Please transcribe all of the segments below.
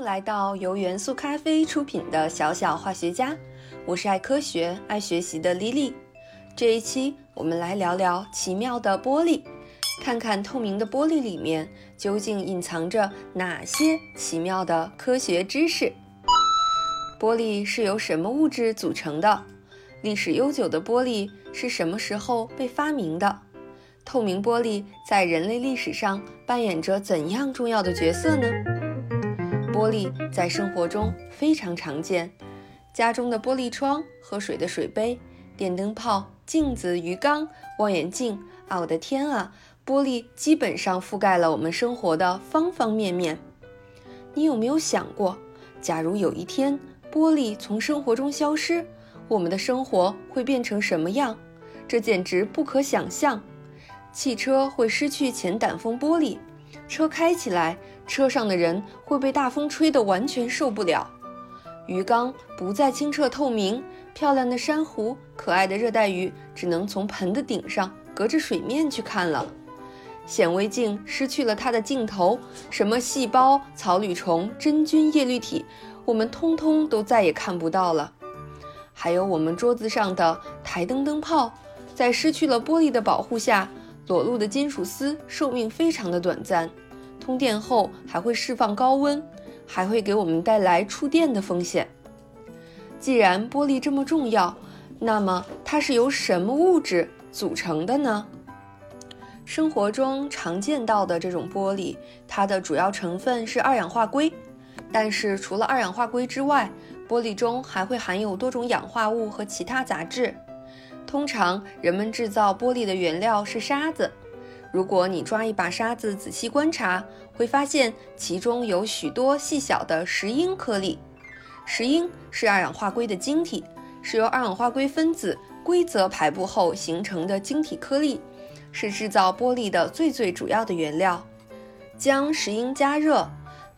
来到由元素咖啡出品的小小化学家，我是爱科学、爱学习的莉莉。这一期我们来聊聊奇妙的玻璃，看看透明的玻璃里面究竟隐藏着哪些奇妙的科学知识。玻璃是由什么物质组成的？历史悠久的玻璃是什么时候被发明的？透明玻璃在人类历史上扮演着怎样重要的角色呢？玻璃在生活中非常常见，家中的玻璃窗、喝水的水杯、电灯泡、镜子、鱼缸、望远镜啊，我的天啊！玻璃基本上覆盖了我们生活的方方面面。你有没有想过，假如有一天玻璃从生活中消失，我们的生活会变成什么样？这简直不可想象。汽车会失去前挡风玻璃，车开起来，车上的人会被大风吹得完全受不了。鱼缸不再清澈透明，漂亮的珊瑚、可爱的热带鱼只能从盆的顶上隔着水面去看了。显微镜失去了它的镜头，什么细胞、草履虫、真菌、叶绿体，我们通通都再也看不到了。还有我们桌子上的台灯灯泡，在失去了玻璃的保护下。裸露的金属丝寿命非常的短暂，通电后还会释放高温，还会给我们带来触电的风险。既然玻璃这么重要，那么它是由什么物质组成的呢？生活中常见到的这种玻璃，它的主要成分是二氧化硅。但是除了二氧化硅之外，玻璃中还会含有多种氧化物和其他杂质。通常，人们制造玻璃的原料是沙子。如果你抓一把沙子仔细观察，会发现其中有许多细小的石英颗粒。石英是二氧化硅的晶体，是由二氧化硅分子规则排布后形成的晶体颗粒，是制造玻璃的最最主要的原料。将石英加热，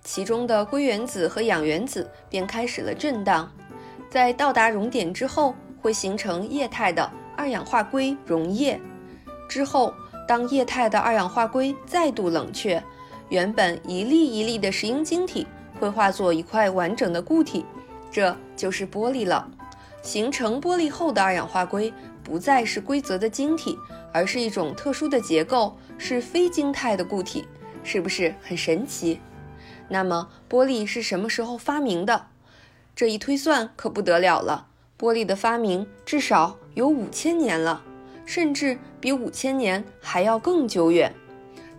其中的硅原子和氧原子便开始了震荡，在到达熔点之后，会形成液态的。二氧化硅溶液之后，当液态的二氧化硅再度冷却，原本一粒一粒的石英晶体会化作一块完整的固体，这就是玻璃了。形成玻璃后的二氧化硅不再是规则的晶体，而是一种特殊的结构，是非晶态的固体，是不是很神奇？那么，玻璃是什么时候发明的？这一推算可不得了了。玻璃的发明至少有五千年了，甚至比五千年还要更久远。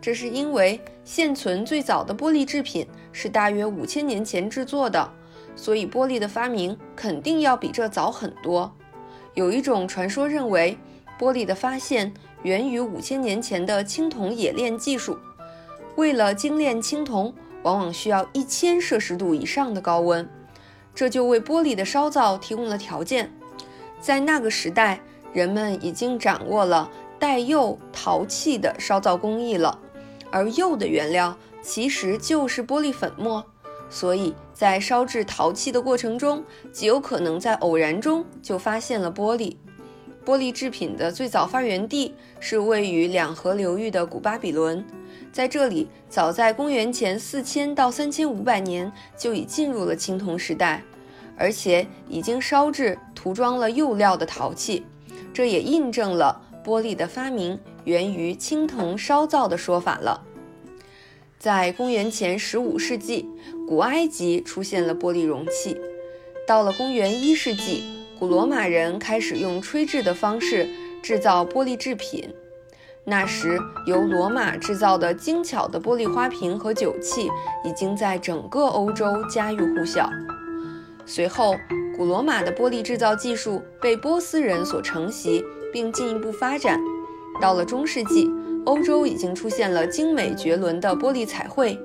这是因为现存最早的玻璃制品是大约五千年前制作的，所以玻璃的发明肯定要比这早很多。有一种传说认为，玻璃的发现源于五千年前的青铜冶炼技术。为了精炼青铜，往往需要一千摄氏度以上的高温。这就为玻璃的烧造提供了条件。在那个时代，人们已经掌握了带釉陶器的烧造工艺了，而釉的原料其实就是玻璃粉末，所以在烧制陶器的过程中，极有可能在偶然中就发现了玻璃。玻璃制品的最早发源地是位于两河流域的古巴比伦。在这里，早在公元前四千到三千五百年就已进入了青铜时代，而且已经烧制涂装了釉料的陶器，这也印证了玻璃的发明源于青铜烧造的说法了。在公元前十五世纪，古埃及出现了玻璃容器，到了公元一世纪，古罗马人开始用吹制的方式制造玻璃制品。那时，由罗马制造的精巧的玻璃花瓶和酒器已经在整个欧洲家喻户晓。随后，古罗马的玻璃制造技术被波斯人所承袭，并进一步发展。到了中世纪，欧洲已经出现了精美绝伦的玻璃彩绘。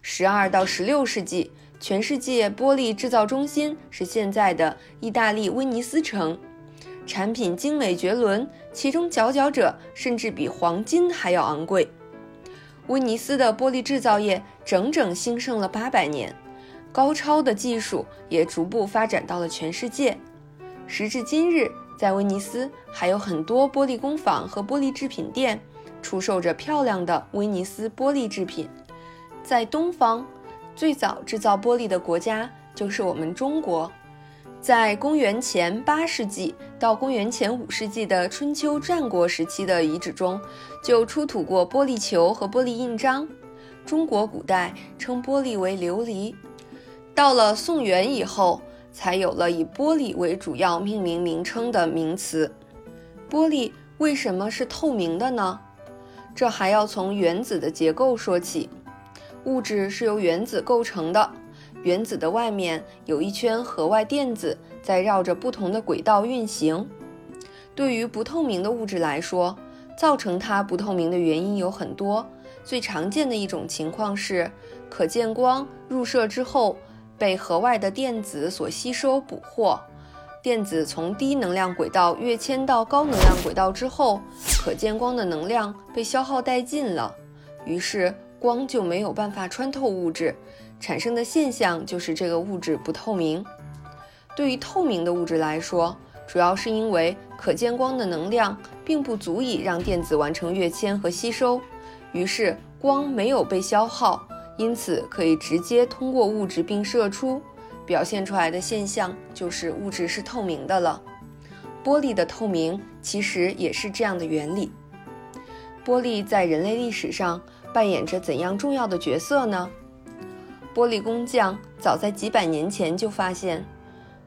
十二到十六世纪，全世界玻璃制造中心是现在的意大利威尼斯城。产品精美绝伦，其中佼佼者甚至比黄金还要昂贵。威尼斯的玻璃制造业整整兴盛了八百年，高超的技术也逐步发展到了全世界。时至今日，在威尼斯还有很多玻璃工坊和玻璃制品店，出售着漂亮的威尼斯玻璃制品。在东方，最早制造玻璃的国家就是我们中国。在公元前八世纪到公元前五世纪的春秋战国时期的遗址中，就出土过玻璃球和玻璃印章。中国古代称玻璃为琉璃，到了宋元以后，才有了以玻璃为主要命名名称的名词。玻璃为什么是透明的呢？这还要从原子的结构说起。物质是由原子构成的。原子的外面有一圈核外电子在绕着不同的轨道运行。对于不透明的物质来说，造成它不透明的原因有很多。最常见的一种情况是，可见光入射之后被核外的电子所吸收捕获。电子从低能量轨道跃迁到高能量轨道之后，可见光的能量被消耗殆尽了，于是光就没有办法穿透物质。产生的现象就是这个物质不透明。对于透明的物质来说，主要是因为可见光的能量并不足以让电子完成跃迁和吸收，于是光没有被消耗，因此可以直接通过物质并射出，表现出来的现象就是物质是透明的了。玻璃的透明其实也是这样的原理。玻璃在人类历史上扮演着怎样重要的角色呢？玻璃工匠早在几百年前就发现，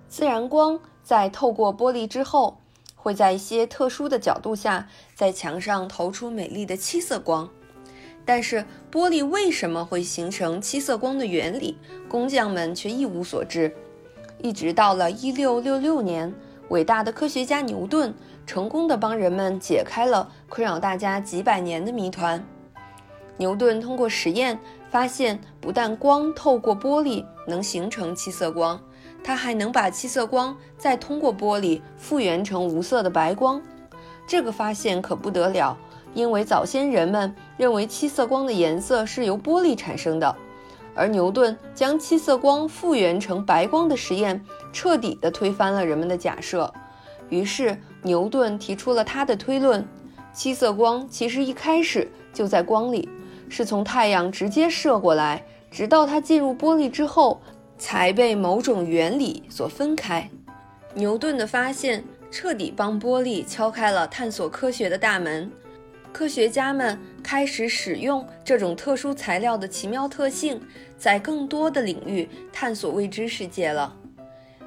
自然光在透过玻璃之后，会在一些特殊的角度下，在墙上投出美丽的七色光。但是，玻璃为什么会形成七色光的原理，工匠们却一无所知。一直到了1666年，伟大的科学家牛顿成功的帮人们解开了困扰大家几百年的谜团。牛顿通过实验。发现不但光透过玻璃能形成七色光，它还能把七色光再通过玻璃复原成无色的白光。这个发现可不得了，因为早先人们认为七色光的颜色是由玻璃产生的，而牛顿将七色光复原成白光的实验，彻底的推翻了人们的假设。于是牛顿提出了他的推论：七色光其实一开始就在光里。是从太阳直接射过来，直到它进入玻璃之后，才被某种原理所分开。牛顿的发现彻底帮玻璃敲开了探索科学的大门，科学家们开始使用这种特殊材料的奇妙特性，在更多的领域探索未知世界了。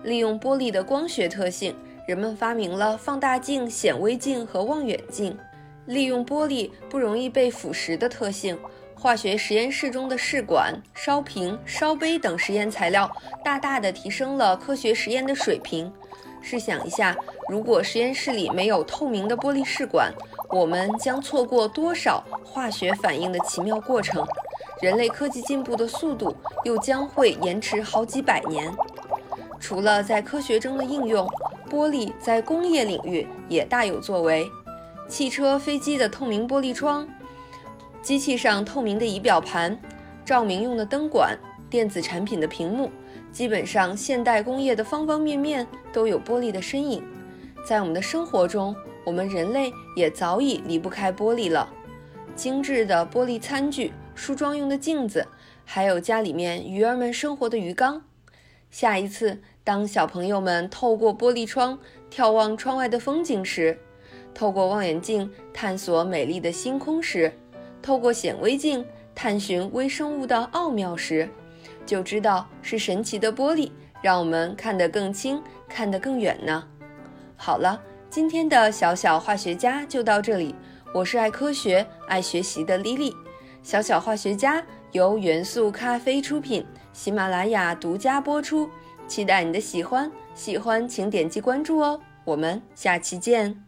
利用玻璃的光学特性，人们发明了放大镜、显微镜和望远镜。利用玻璃不容易被腐蚀的特性，化学实验室中的试管、烧瓶、烧杯等实验材料，大大的提升了科学实验的水平。试想一下，如果实验室里没有透明的玻璃试管，我们将错过多少化学反应的奇妙过程？人类科技进步的速度又将会延迟好几百年。除了在科学中的应用，玻璃在工业领域也大有作为。汽车、飞机的透明玻璃窗，机器上透明的仪表盘，照明用的灯管，电子产品的屏幕，基本上现代工业的方方面面都有玻璃的身影。在我们的生活中，我们人类也早已离不开玻璃了。精致的玻璃餐具、梳妆用的镜子，还有家里面鱼儿们生活的鱼缸。下一次，当小朋友们透过玻璃窗眺望窗外的风景时，透过望远镜探索美丽的星空时，透过显微镜探寻微生物的奥妙时，就知道是神奇的玻璃让我们看得更清，看得更远呢。好了，今天的小小化学家就到这里。我是爱科学、爱学习的莉莉。小小化学家由元素咖啡出品，喜马拉雅独家播出。期待你的喜欢，喜欢请点击关注哦。我们下期见。